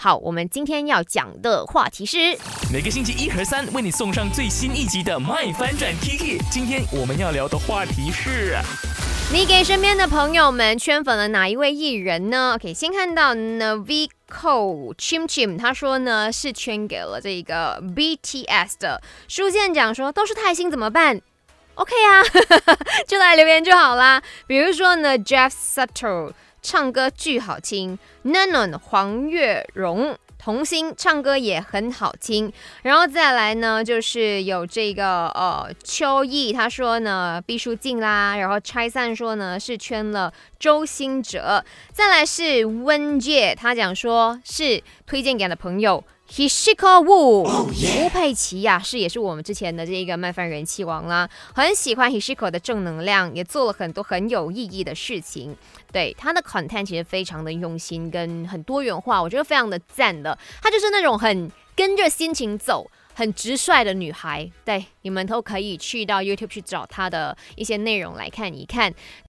好，我们今天要讲的话题是每个星期一和三为你送上最新一集的《麦翻转 Kiki》。今天我们要聊的话题是。你给身边的朋友们圈粉了哪一位艺人呢？OK，先看到 Navico Chim Chim，他说呢是圈给了这个 BTS 的。书建讲说都是泰星怎么办？OK 啊，就来留言就好啦。比如说呢，Jeff Sutter 唱歌巨好听，Nanon 黄月荣。童星唱歌也很好听，然后再来呢，就是有这个呃秋意，他说呢毕书尽啦，然后拆散说呢是圈了周星哲，再来是温界，他讲说是推荐给他的朋友。Hishiko Wu，吴佩奇呀，是也是我们之前的这个麦饭人气王啦，很喜欢 Hishiko 的正能量，也做了很多很有意义的事情。对他的 content 其实非常的用心跟很多元化，我觉得非常的赞的。她就是那种很跟着心情走、很直率的女孩。对，你们都可以去到 YouTube 去找她的一些内容来看一看。